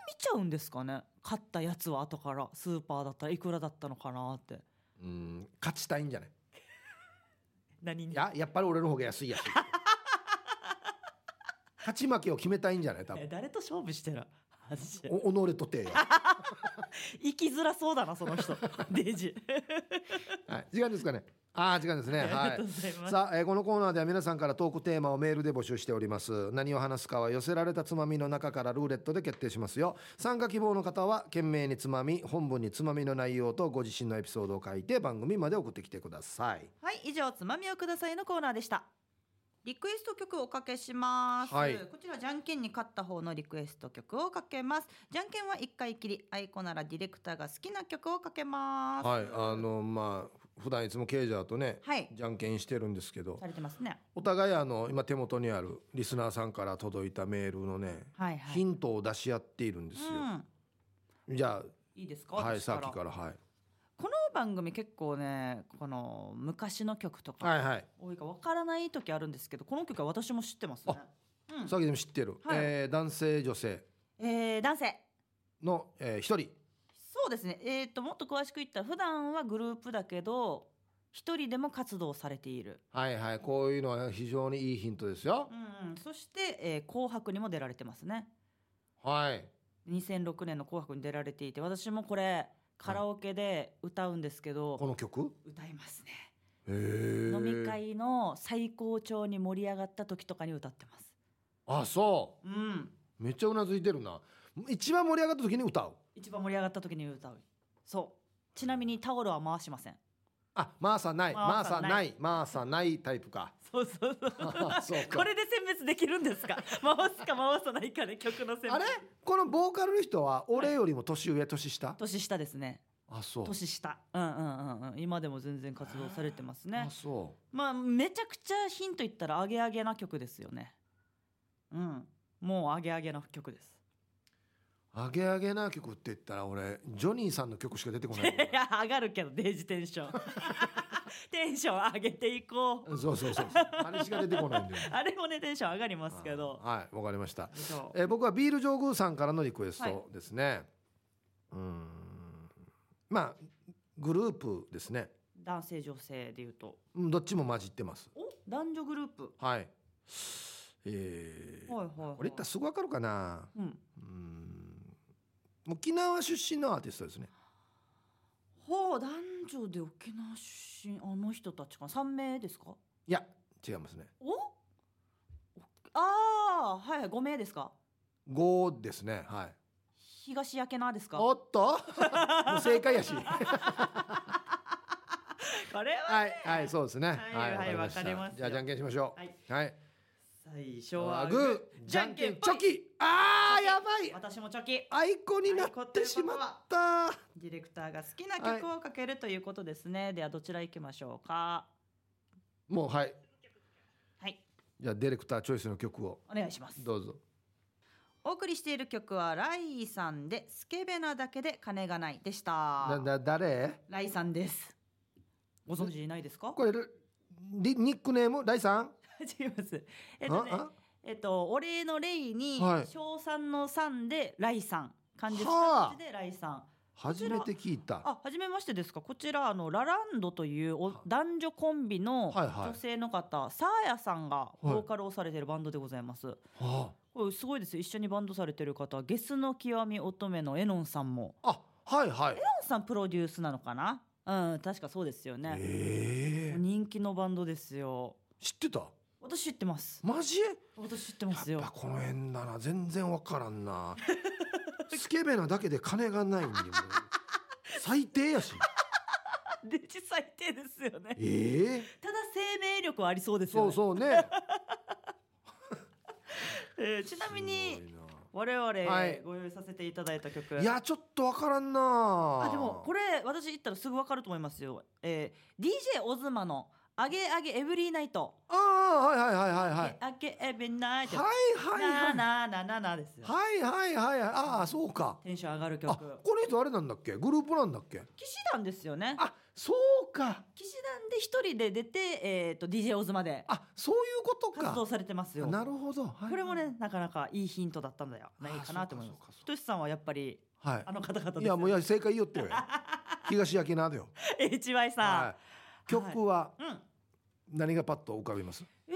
見ちゃうんですかね。買ったやつは後から。スーパーだったらいくらだったのかなって。うん勝ちたいんじゃない？何に？いややっぱり俺の方が安いやし 勝ち負けを決めたいんじゃない？多分。え誰と勝負してる？マジで。お己とてよ 生きづらそうだなその人。デージ。はい、時間ですかね。ああ、時間ですね。はい。さあ、えーこのコーナーでは皆さんからトークテーマをメールで募集しております。何を話すかは寄せられたつまみの中からルーレットで決定しますよ。参加希望の方は懸命につまみ本文につまみの内容とご自身のエピソードを書いて番組まで送ってきてください。はい以上つまみをくださいのコーナーでした。リクエスト曲をおかけします、はい。こちらじゃんけんに勝った方のリクエスト曲をかけます。じゃんけんは一回きりあいこならディレクターが好きな曲をかけます。はいあのまあ普段いつもケイジャーとねはい。じゃんけんしてるんですけどされてますね。お互いあの今手元にあるリスナーさんから届いたメールのねはいはい。ヒントを出し合っているんですよ、うん。じゃいいですか？あはいさっきからはい。この番組結構ねこの昔の曲とかはいはい。多いかわからない時あるんですけどこの曲は私も知ってますね。うん。さっきでも知ってる、はい。えー男性女性。えー男性。のえー一、人そうですね。えー、ともっと詳しく言ったら普段はグループだけど一人でも活動されている、はいはい。こういうのは非常にいいヒントですよ。うんうん、そして、えー紅白」にも出られてますね。はい。2006年の「紅白」に出られていて私もこれカラオケで歌うんですけど、この曲？歌いますね。飲み会の最高潮に盛り上がった時とかに歌ってます。あそう。ん。うめっちゃうなずいてるな。一番盛り上がった時に歌う一番盛り上がった時に歌うそう。ちなみにタオルは回しません。あマーサない。マーサない。い。マーサないタイプか。そうそうそう。あ そうか。これで選別できるんですか？回すか回さないかで曲の選別。あれ？このボーカルの人は俺よりも年上？年下？年下ですね。あそう。年下。うんうんうんうん。今でも全然活動されてますね。あそまあめちゃくちゃヒント言ったらアゲアゲな曲ですよね。うん。もうアゲアゲな曲です。うアゲアゲな曲って言ったら俺ジョニーさんの曲しか出てこない。いや上がるけどデイジテンション。テンション上げていこう。そうそうそうあれしか出てこないんだよ。あれもねテンション上がりますけど。はいわかりました。えー僕はビール上宮さんからのリクエスはい。トですね、うーん。まあグループですね。男性女性でいうと。うんどっちも混じってます。お男女グループ。はい。えーはいはい、はい、これ言ったらすぐわかるかな。うん。うーん沖縄出身のアーティストですね。ほう男女で沖縄出身。あの人たちか。3名ですか？いや違いますね。お？おああはいはい5名ですか？5ですねはい。東焼けなですか？おっと？もう正解やし。これははいはいそうですね。はいはいわした。わかりますよ。じゃあじゃんけんしましょはい、うはい最初はグーじゃんけんチョキ。あーやばい。私もチョキ。アイコになってしまった。ディレクターが好きな曲をかけるということですね、ではどちら行きましょうか。もうはい。はい。じゃあディレクターチョイスの曲を。お願いします。どうぞ。お送りしている曲はライさんでスケベなだけで金がないでした。なだ誰？ライさんです。ご存知ないですか？これリニックネーム？ライさん？違いますえっとねああ？えっとお礼の礼にはい小三の三でライさん漢字二はあ文字でライさん初めて聞いたあ、初めましてですか？こちらあのラランドというお男女コンビのはいはい女性の方、サーヤさんがボーカルをされているバンドでございます。はこれすごいですよ。一緒にバンドされてる方、ゲスの極み乙女のエノンさんも。ああはいはいエノンさんプロデュースなのかな？うん、確かそうですよね。ええ人気のバンドですよ。知ってた？私知ってます。マジ？私知ってますよやっぱ。この辺だな全然わからんな スケベなだけで金がないんでもう 最低やしで実最低ですよね。ええ？ただ生命力はありそうですよそうね。そうねえーちなみにす我々はいご用意させていただいた曲。ごいないやちょっとわからんなあでもこれ私言ったらすぐわかると思いますよ。えー、DJ オズマのあげあげエブリーナイト。ああはいはいはいはいはいあげエブリーナイト。はいはいはいなななななですよ。はいはいはいはいああそうかテンション上がるあ曲。この人あれなんだっけ？グループなんだっけ？騎士団ですよね。あそうか騎士団で一人で出てえっ、と DJ オズマであそういうことか活動されてますよ。なるほど、はいこれもねなかなかいいヒントだったんだよ。ないかなと思います。ひとしさんはやっぱりはいあの方々ですよ、いやもういや正解言いよってよ 東焼きなだよ、HY さん。はい、曲はうん。何がパッと浮かびます、HY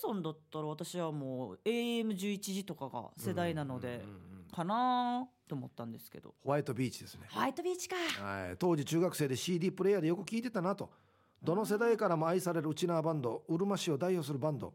さんだったら私はもう AM11 時とかが世代なのでかなと思ったんですけど。ホワイトビーチですね、ホワイトビーチか。はい、当時中学生で CD プレイヤーでよく聴いてたなと。どの世代からも愛されるうちなーバンドうるま市を代表するバンド。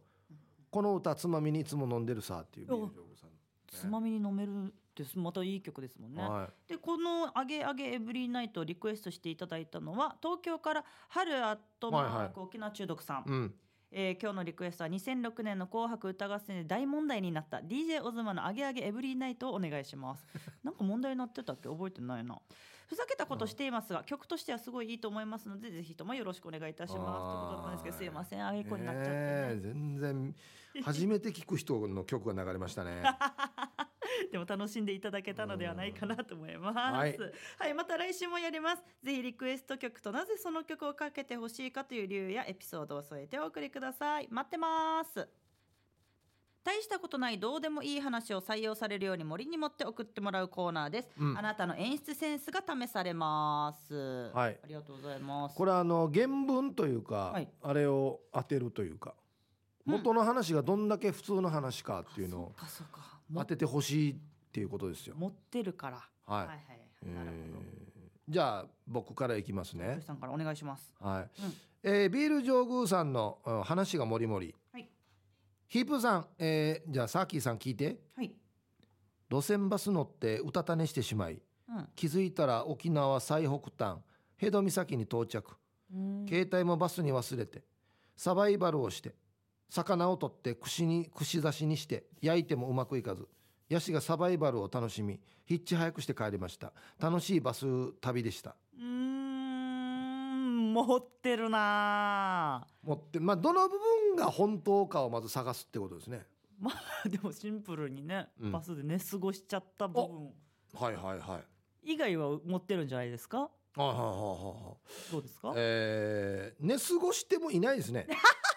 この歌つまみにいつも飲んでるさっていうビールジョブさんつまみに飲めるってまたいい曲ですもんね、はでこの「あげあげエブリーナイト」をリクエストしていただいたのは東京から春アットマーク沖縄中毒さん、い、うん、えー今日のリクエストは2006年の紅白歌合戦で大問題になった DJ オズマのアゲアゲエブリーナイトをお願いします。なんか問題になってたっけ？覚えてないな。ふざけたことしていますが、曲としてはすごいいいと思いますのでぜひともよろしくお願いいたします。ということだったんですけどすいません。あげこになっちゃって、ね。ねえ全然初めて聞く人の曲が流れましたね でも楽しんでいただけたのではないかなと思います。ははいい、また来週もやります。ぜひリクエスト曲となぜその曲をかけてほしいかという理由やエピソードを添えてお送りください。待ってます。大したことないどうでもいい話を採用されるように森に持って送ってもらうコーナーです。うんあなたの演出センスが試されます。はいありがとうございます。これはあの原文というか、はいあれを当てるというかうん元の話がどんだけ普通の話かっていうのをそうかそうか。も当ててほしいっていうことですよ。持ってるから。はい、はいはい。えなるほど。ーじゃあ僕からいきますね。さんからお願いします。はい、うんえービール上宮さんのうん話がもりもり。はいヒープーさん、えーじゃあサーキーさん聞いて。はい。路線バス乗ってうたた寝してしまいうん気づいたら沖縄最北端辺戸岬に到着うん。携帯もバスに忘れてサバイバルをして魚を取って串に串刺しにして焼いてもうまくいかず。ヤシがサバイバルを楽しみヒッチハイクして帰りました。楽しいバス旅でした。うーん持ってるな。持ってまあどの部分が本当かをまず探すってことですね。まあでもシンプルにね、うん。バスで寝過ごしちゃった部分。はいはいはい。以外は持ってるんじゃないですか？はいはいはいは。どうですか、いえー寝過ごしてもいないですね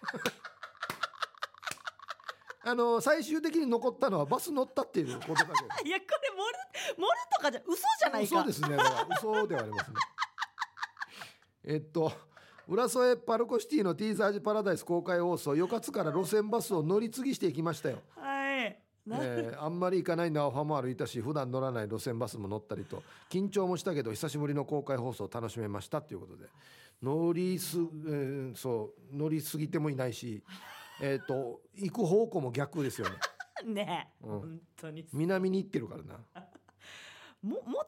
あの最終的に残ったのはバス乗ったっていうことだけ いやこれ盛る盛るとかじゃ嘘じゃないかそうですね。嘘ではありますね。えっと。浦添パルコシティのティーザージパラダイス公開放送よかつから路線バスを乗り継ぎしていきましたよ、はえーあんまり行かないのはファも歩いたし普段乗らない路線バスも乗ったりと緊張もしたけど久しぶりの公開放送を楽しめましたということで。乗りす、えーそう乗りすぎてもいないし えっと行く方向も逆ですよね。ね。え、うん。本当に。南に行ってるからな。も持ってはい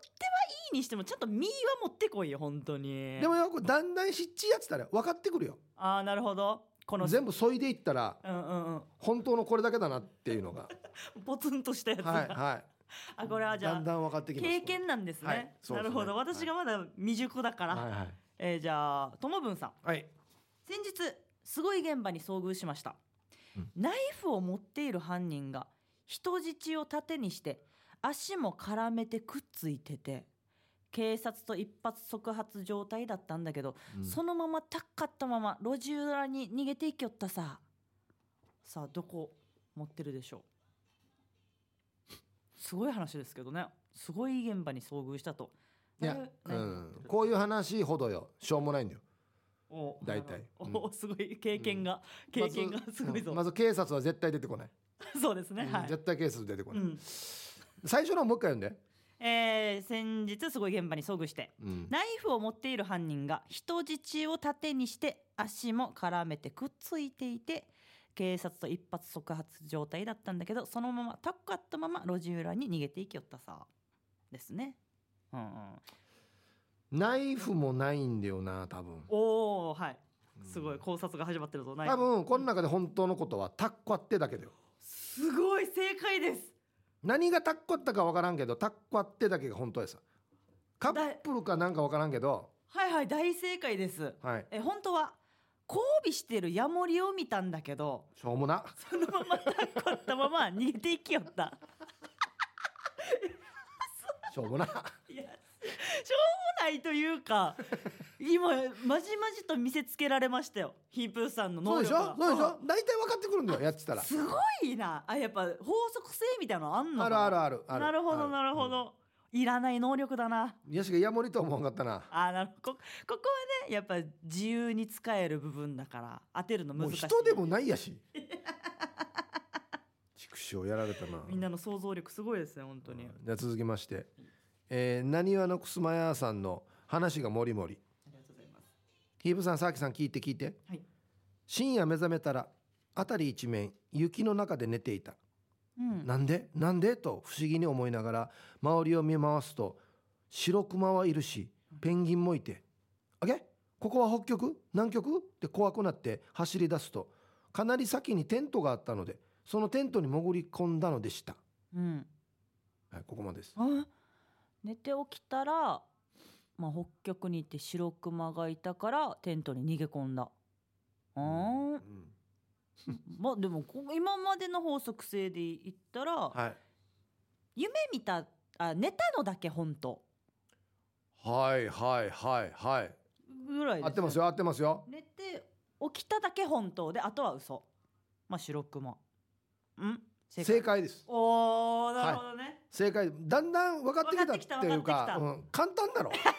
いにしてもちゃんと身は持ってこいよ本当に。でもよくだんだんしっちいやつったら分かってくるよ。ああなるほどこの全部削いでいったらうんうんうん。本当のこれだけだなっていうのが。ポツンとしたやつが、はいはあこれはいじゃあだんだん分かってきます経験なんですね、はい。なるほど。私がまだ未熟だから、はいはい。えーじゃあともぶんさん。はい。先日すごい現場に遭遇しました、うん。ナイフを持っている犯人が人質を盾にして足も絡めてくっついてて警察と一発即発状態だったんだけど、うん。そのままタッカったまま路地裏に逃げていきよったさ。さあどこ持ってるでしょう？すごい話ですけどね。すごい現場に遭遇したと。いや、うん、こういう話ほどよ。しょうもないんだよ。お大体。おうん。すごい経験が、経験がすごいぞ、まずまず警察は絶対出てこない、そうですね、うん。はい、絶対警察出てこない、うん。最初のもう一回読んで、えー先日すごい現場に遭遇してうん。ナイフを持っている犯人が人質を盾にして足も絡めてくっついていて警察と一発即発状態だったんだけどそのままタッカったまま路地裏に逃げていきよったさ。ですね。うんうん、ナイフもないんだよな多分。おおはい。すごい考察が始まってるぞナイフ。多分この中で本当のことはタッコってだけだよ。すごい正解です何がタッコったか分からんけどタッコってだけが本当やさカップルかなんか分からんけどはいはい大正解です。はい。え本当は交尾してるヤモリを見たんだけどしょうもな。そのままタッコったまま逃げていきよった。しょうもな。いやしょうもないというか今まじまじと見せつけられましたよ。ヒープーさんのそうでしょ？そうでしょ？大体分かってくるんだよやってたら。すごいな。あやっぱ法則性みたいなのあんのあるあるあるある。なるほどなるほど、いらない能力だな。うんやしがヤモリとは思わんかったな。あなるこここはねやっぱ自由に使える部分だから当てるのもう難しい。人でもないやし。畜生やられたな。みんなの想像力すごいですね本当に、じゃあ続きまして。えなにわのくすま屋さんの話がもりもりヒープさんさあきさん聞いて聞いて。はい。深夜目覚めたら辺り一面雪の中で寝ていた。うん。なんで？なんで？と不思議に思いながら周りを見回すと白クマはいるしペンギンもいて。あげ？ここは北極？南極？って怖くなって走り出すとかなり先にテントがあったのでそのテントに潜り込んだのでした、うん。はい、ここまでです。あ寝て起きたら、まあ、北極に行って白クマがいたからテントに逃げ込んだ。あー。うん まあでもこ今までの法則性で言ったら、はい。夢見たあ寝たのだけ本当。はいはいはいはい。ぐらいです合ってますよ合ってますよ。寝て起きただけ本当であとは嘘。まあ白クマん正正解です。おーなるほどね、正解。だんだん分かってきたっていう分かうん。簡単だろ、そんな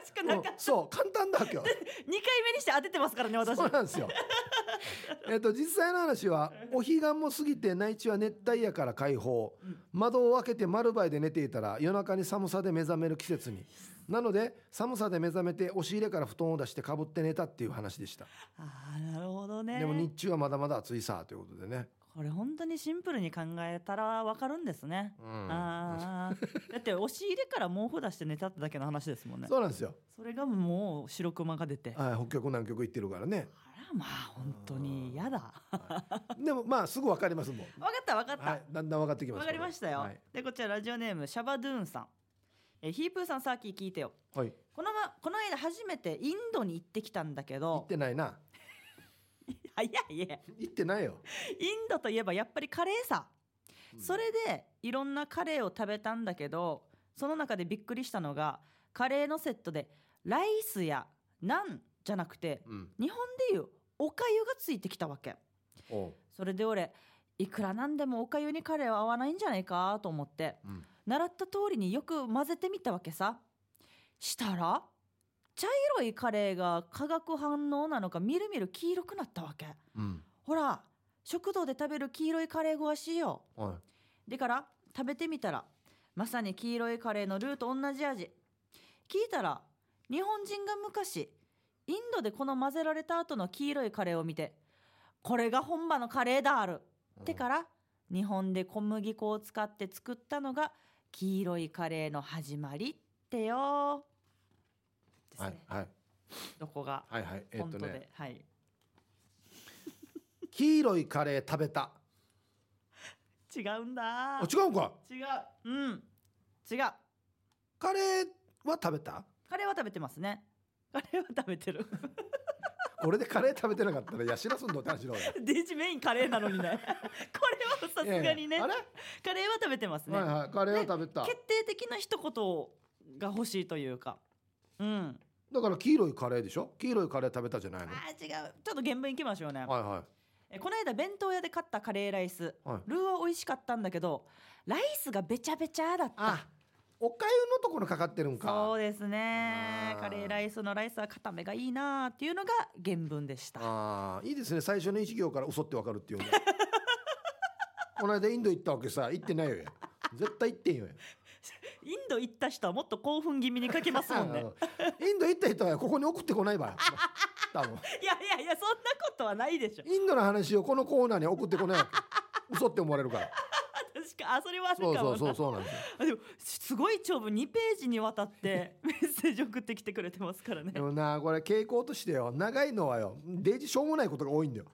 難しくなかった、うん。そう簡単だ今日2回目にして当ててますからね私。そうなんですよ。えっと実際の話はお彼岸も過ぎて内地は熱帯夜から解放。うん。窓を開けて丸バイで寝ていたら夜中に寒さで目覚める季節に。なので寒さで目覚めて押し入れから布団を出してかぶって寝たっていう話でした。ああなるほどね。でも日中はまだまだ暑いさということでね、これ本当にシンプルに考えたらわかるんですね、うん、ああだって押し入れから毛布出して寝たってだけの話ですもんね。そうなんですよ、それがもう白クマが出て。あはい、北極南極行ってるからね。らまあ本当に嫌だ。でもまあすぐ分かりますもん。わかったわかった、はい、だんだん分かってきますわかりましたよ、はい、でこちらラジオネームシャバドゥーンさん。えヒープーさんさっき聞いてよ。はい、この,、ま、この間初めてインドに行ってきたんだけ行どってないな。早いえ行ってないよ、インドといえばやっぱりカレーさ、うん。それでいろんなカレーを食べたんだけどその中でびっくりしたのがカレーのセットでライスやナンじゃなくてうん、日本でいうおかゆがついてきたわけ。それで俺いくらなんでもおかゆにカレーは合わないんじゃないかと思ってうん、習った通りによく混ぜてみたわけさ。したら茶色いカレーが化学反応なのかみるみる黄色くなったわけ。うん、ほら食堂で食べる黄色いカレーごわしいよはでから食べてみたらまさに黄色いカレーのルーと同じ味。聞いたら日本人が昔インドでこの混ぜられた後の黄色いカレーを見てこれが本場のカレーだある。いってから日本で小麦粉を使って作ったのが黄色いカレーの始まりってよ。ね、はいはい。どこがはいはい。えっ本当で、とねはい。黄色いカレー食べた。違うんだ。あ違うんか？違う。うん。違う。カレーは食べた？カレーは食べてますねカレーは食べてる。これでカレー食べてなかったらいやしらすんどって話だよデジメインカレーなのにね。これはさすがにね。いやいやカレーは食べてますね、はいはいカレーは食べた。決定的な一言が欲しいというか。うん。だから黄色いカレーでしょ？黄色いカレー食べたじゃないの？あー違う。ちょっと原文いきましょうね、はいはえこの間弁当屋で買ったカレーライス。いはい。ルーは美味しかったんだけどライスがべちゃべちゃだった。あおかゆのところかかってるんか。そうですね。カレーライスのライスは固めがいいなっていうのが原文でした。ああいいですね。最初の一行から嘘ってわかるっていうね この間インド行ったわけさ行ってないよや。絶対行ってんよや。インド行った人はもっと興奮気味に書けますもんね。インド行った人はここに送ってこないばよ多分。いやいやいやそんなことはないでしょ。インドの話をこのコーナーに送ってこないわけ。嘘って思われるから確かあそれはあるかもな。そうそうそうそうなんですよ。あでもすごい長文2ページにわたって メッセージ送ってきてくれてますからね。でもなこれ傾向としてよ。長いのはよ。デージしょうもないことが多いんだよ。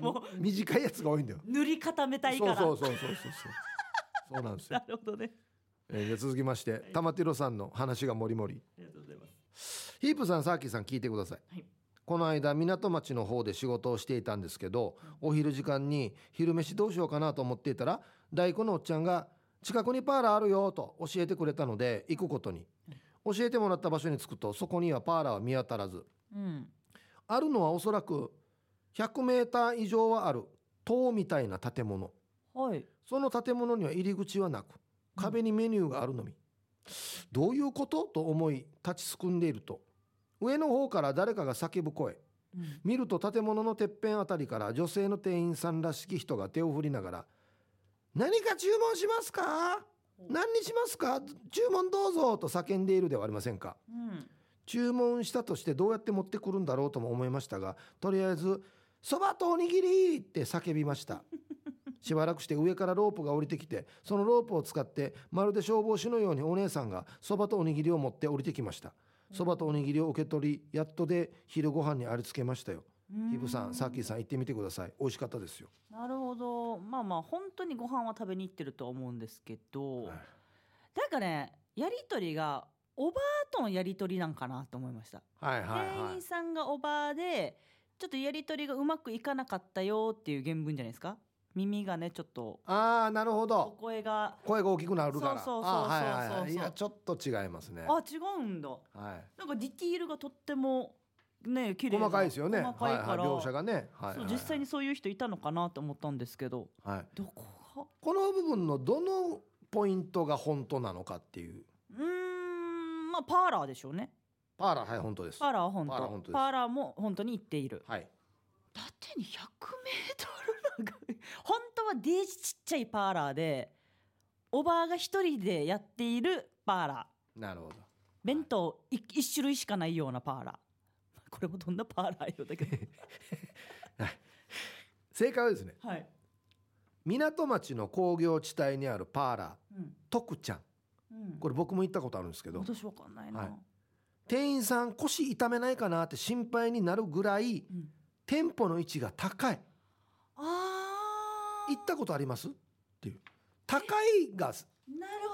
もう短いやつが多いんだよ。塗り固めたいから。そうそうそうそうそう。そうそうなんですよ。な、るほどね。えゃあ続きまして玉ティロさんの話がもりもり。ありがとうございます。ヒープさんサーキーさん聞いてください、はい。この間港町の方で仕事をしていたんですけどお昼時間に昼飯どうしようかなと思っていたら大工のおっちゃんが「近くにパーラーあるよ」と教えてくれたので行くことに。教えてもらった場所に着くとそこにはパーラーは見当たらず。うん。あるのはおそらく100メーター以上はある塔みたいな建物。はい。その建物には入り口はなく壁にメニューがあるのみ、どういうことと思い立ちすくんでいると。上の方から誰かが叫ぶ声。うん。見ると建物のてっぺんあたりから女性の店員さんらしき人が手を振りながら「何か注文しますか？何にしますか？注文どうぞ」と叫んでいるではありませんか？うん。注文したとしてどうやって持ってくるんだろうとも思いましたがとりあえず「そばとおにぎり!」って叫びました。しばらくして上からロープが降りてきてそのロープを使ってまるで消防士のようにお姉さんがそばとおにぎりを持って降りてきました。そばとおにぎりを受け取りやっとで昼ご飯にありつけましたよ。うんヒブさんサーキーさん行ってみてください。美味しかったですよ、なるほど。まあまあ本当にご飯は食べに行ってるとは思うんですけど、はい。なんかねやり取りがおばあとのやり取りなんかなと思いました、はいはい店員はいさんがおばあでちょっとやり取りがうまくいかなかったよっていう原文じゃないですか？耳がねちょっとああなるほおど声が。声が大きくなるから。そうそうそうそうはいはいはい。いやちょっと違いますね。あ違うんだ。はい。なんかディティールがとってもね綺麗な細かいですよね。細かいから、はいはい、描写がね、はいはい。そう実際にそういう人いたのかなと思ったんですけど。はい、どこが？この部分のどのポイントが本当なのかっていう。うーんまあパーラーでしょうね。パーラーはい本当です。パーラーは本当。パーラー本当です。パーラーも本当に行っている。はい。縦に100メートル長い。本当はデージちっちゃいパーラーでおばあが一人でやっているパーラー。なるほど。弁当い一種類しかないようなパーラーこれもどんなパーラーよだけど。正解はですね。はい、港町の工業地帯にあるパーラーうん。徳ちゃん。うん、これ僕も行ったことあるんですけど。私わかんないな、はい。店員さん腰痛めないかなって心配になるぐらいうん、店舗の位置が高い。あー。行ったことあります？っていう。高いが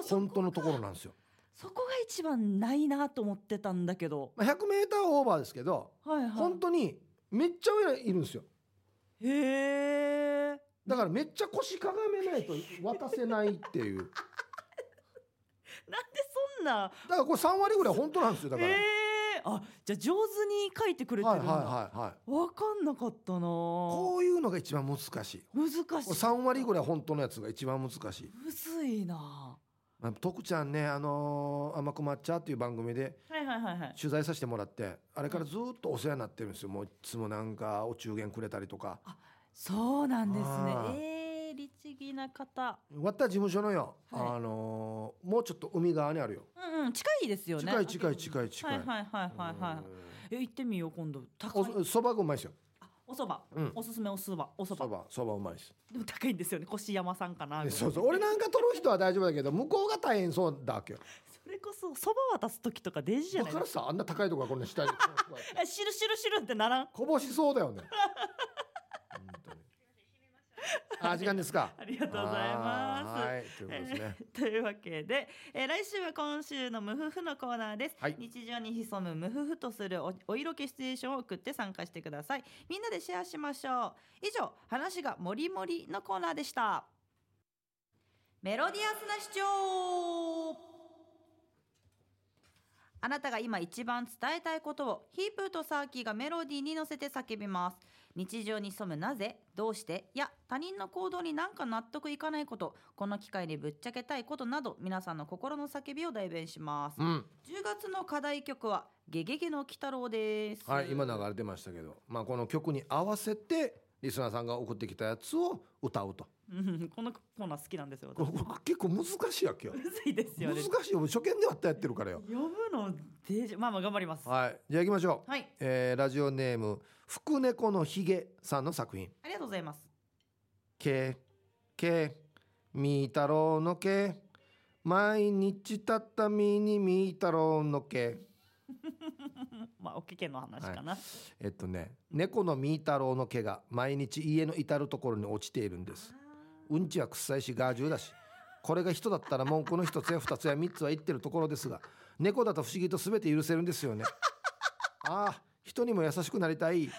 本当のところなんですよ、そこが一番ないなと思ってたんだけど、まあ、100m オーバーですけどはいはい、本当にめっちゃ上にいるんですよ。へえだからめっちゃ腰かがめないと渡せないっていう。なんでそんな。だからこれ3割ぐらい本当なんですよだから、ええあじゃあ上手に書いてくれてはいはいるんだ、はいはい。わかんなかったな。こういうのが一番難しい。難しい。3割ぐらい本当のやつが一番難しい。むずいなまあ徳ちゃんねあのー、甘く抹茶っていう番組で取材させてもらってあれからずっとお世話になってるんですよ。もういつもなんかお中元くれたりとか。そうなんですね。ええ律儀な方。わった事務所のよ、はい。あのーもうちょっと海側にあるよ。うんうん近いですよね。近い近い近い近い。はいはいはいはいはい。え行ってみよう今度。高いおそばがうまいですよ。あお蕎麦、うん。おすすめお蕎麦。お蕎麦。そばそばうまいですでも高いんですよね。越山さんかなそうそう。俺なんか取る人は大丈夫だけど向こうが大変そうだわけよそれこそ蕎麦渡す時とかデジじゃだないか。らさ。あんな高いとこがこんな下に。え知る知る知るってならん？こぼしそうだよねあ時間ですか。ありがとうございます。はい。ということですね、えー というわけで、えー来週は今週の無夫婦のコーナーです、はい。日常に潜む無夫婦とするおお色気シチュエーションを送って参加してください。みんなでシェアしましょう。以上話がもりもりのコーナーでした。メロディアスな主張あなたが今一番伝えたいことをヒープーとサーキーがメロディーに乗せて叫びます日常に潜むなぜどうしていや他人の行動になんか納得いかないことこの機会にぶっちゃけたいことなど皆さんの心の叫びを代弁します、うん。10月の課題曲はゲゲゲの鬼太郎です。はい今流れてましたけどまあこの曲に合わせてリスナーさんが送ってきたやつを歌うとうんこのコーナー好きなんですよ結構難しいわけよ。むずいですよ難ねしいよ。初見で割ったやってるからよ。呼ぶのデージまあまあ頑張ります。ははい。じゃあ行きましょう、い。えーラジオネーム福猫のひげさんの作品。ありがとうございます。けけみーたろうのけ。毎日たったみにみーたろうのけ。まあおけけの話かな、えっとね猫のみーたろうの毛が毎日家の至る所に落ちているんですうんちは臭いしガージュだしこれが人だったら文句の一つや二つや三つは言ってるところですが猫だと不思議と全て許せるんですよね。ああ人にも優しくなりたい。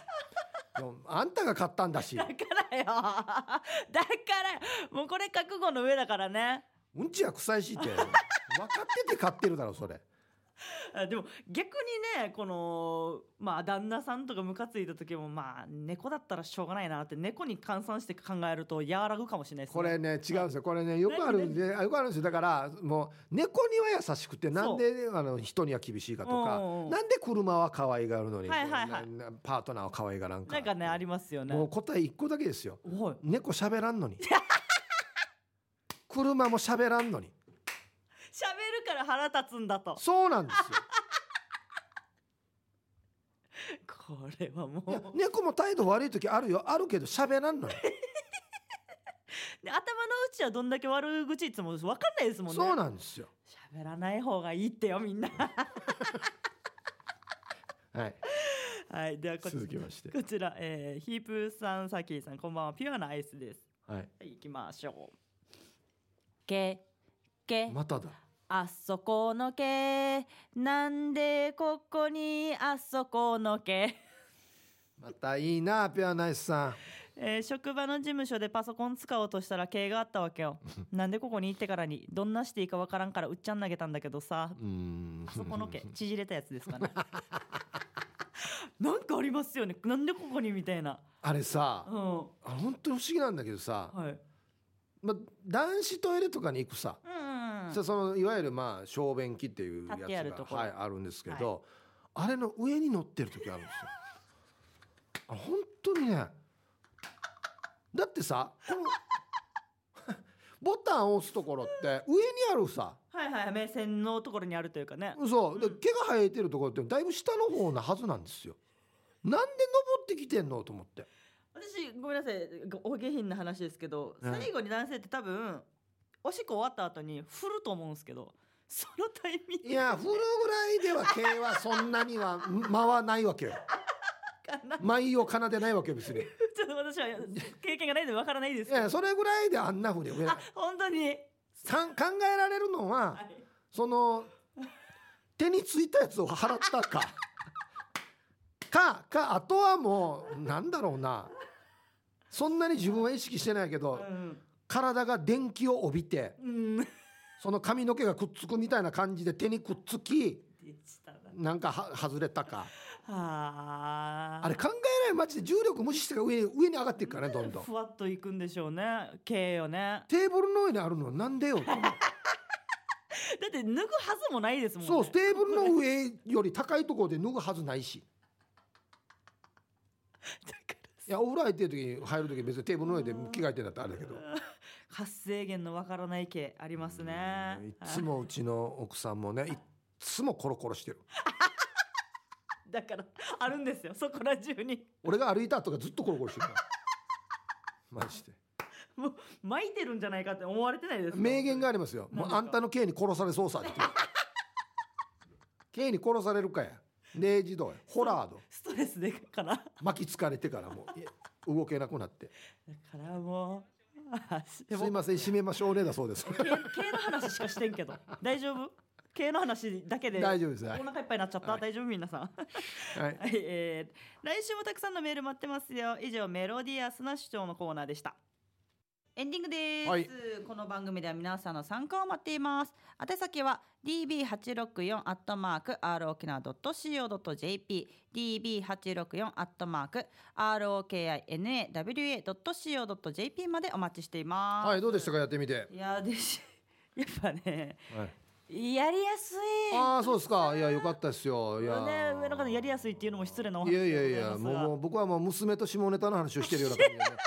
あんたが買ったんだし。だからよ。だからもうこれ覚悟の上だからね。うんちは臭いしって。分かってて買ってるだろそれ。あ でも逆にねこのまあ旦那さんとかムカついた時もまあ猫だったらしょうがないなって猫に換算して考えると和らぐかもしれないですね。これね違うんですよ。これねよくあるんであよくあるんですよ。だからもう猫には優しくてなんであの人には厳しいかとかうんうんうん。なんで車は可愛がるのに、はいはいはい。パートナーは可愛がらんか。なんかねありますよね。もう答え一個だけですよ。猫喋らんのに。車も喋らんのに。喋るから腹立つんだと。そうなんですよ。これはもう。猫も態度悪い時あるよ。あるけど喋らんのにで頭の内はどんだけ悪口いつも分かんないですもんね。そうなんですよ。喋らない方がいいってよみんな。はい。はいではこち続きまして。こちら、えー、ヒープーさんサキーさんこんばんは。ピュアなアイスです。はい。はい行きましょう。けけ。まただあそこのけ。なんでここにあそこのけ。またいいなピュアナイスさん。えー職場の事務所でパソコン使おうとしたら経があったわけよ。なんでここに行ってからにどんなしていいかわからんからうっちゃん投げたんだけどさ。うーんそこの毛縮れたやつですかね。なんかありますよね。なんでここにみたいな。あれさうん。あ本当に不思議なんだけどさ、はい。まあ、男子トイレとかに行くさ、うんさそのいわゆるまあ小便器っていうやつ立ってあるはい、あるんですけど、あれの上に乗ってる時あるんですよ。あ本当にねだってさこのボタンを押すところって上にあるさはいはい目線のところにあるというかね。そうで毛が生えてるところってだいぶ下の方なはずなんですよ。なんで登ってきてんのと思って。私ごめんなさい。ごお下品な話ですけど、うん最後に男性って多分おしっこ終わった後に振ると思うんですけど そのタイミングいや振るぐらいでは毛はそんなには間はないわけよ。舞を奏でないわけよ別に。い ちょっと私は経験がないのでわからないですけど。やそれぐらいであんなふうに上。あ本当に、考えられるのははい。その手についたやつを払ったか。かかあとはもうなんだろうな。そんなに自分は意識してないけどうん体が電気を帯びてうん。その髪の毛がくっつくみたいな感じで手にくっつきな。なんかは外れたか。はあ。れ考えない。マジで重力無視して上に上に上がっていくからねどんどん。ふわっといくんでしょうね。毛よね。テーブルの上にあるのなんでよ だって脱ぐはずもないですもんね。そうテーブルの上より高いところで脱ぐはずないし。いやお風呂入ってる時に入る時別にテーブルの上で着替えてんだったらあれだけど。ら発生源のわからない毛ありますね。い。つもうちの奥さんもねい。っつもコロコロしてる。だからあるんですよ。そこら中に。俺が歩いた後がずっとコロコロしてるから マジで。もう巻いてるんじゃないかって思われてないですか名言がありますよ。もうあんたの刑に殺されそうさって 刑に殺されるかや。0時度や。ホラードストレスでかな。だ巻きつかれてからもう動けなくなって。からもう すいません閉めましょうねだそうです。毛毛の話しかしてんけど。大丈夫？毛の話だけで大丈夫です。はい。お腹いっぱいになっちゃった、はい。大丈夫？皆さん。はい。はい、えー来週もたくさんのメール待ってますよ。以上メロディアスな主張のコーナーでしたエンディングです、はい。この番組では皆さんの参加を待っています。宛先は db864 アットマーク r 沖縄 .co.jp db864 アットマーク r o k i n a w a .co.jp までお待ちしています。はいどうでしたか？やってみて、いやでし やっぱねはい、やりやすい。ああそうですか。いやよかったですよ。いやね上の方やりやすいっていうのも失礼なお話いやいやいやでござますがもうもう僕はもう娘と下ネタの話をしてるような感じで、ね、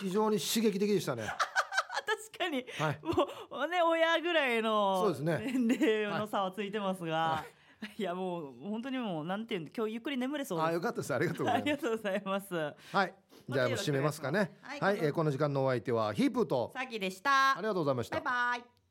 非常に刺激的でしたね。確かに。はい。もうね親ぐらいのそうですね。年齢の差はついてますが、い、やもう本当にもうなんていうん今日ゆっくり眠れそうあよかったです。ありがとうござありいます。がとうございます。はい。じゃあもう締めますかね。はいはい、えーこの時間のお相手はヒープーと。さきでした。ありがとうございました。バイバイ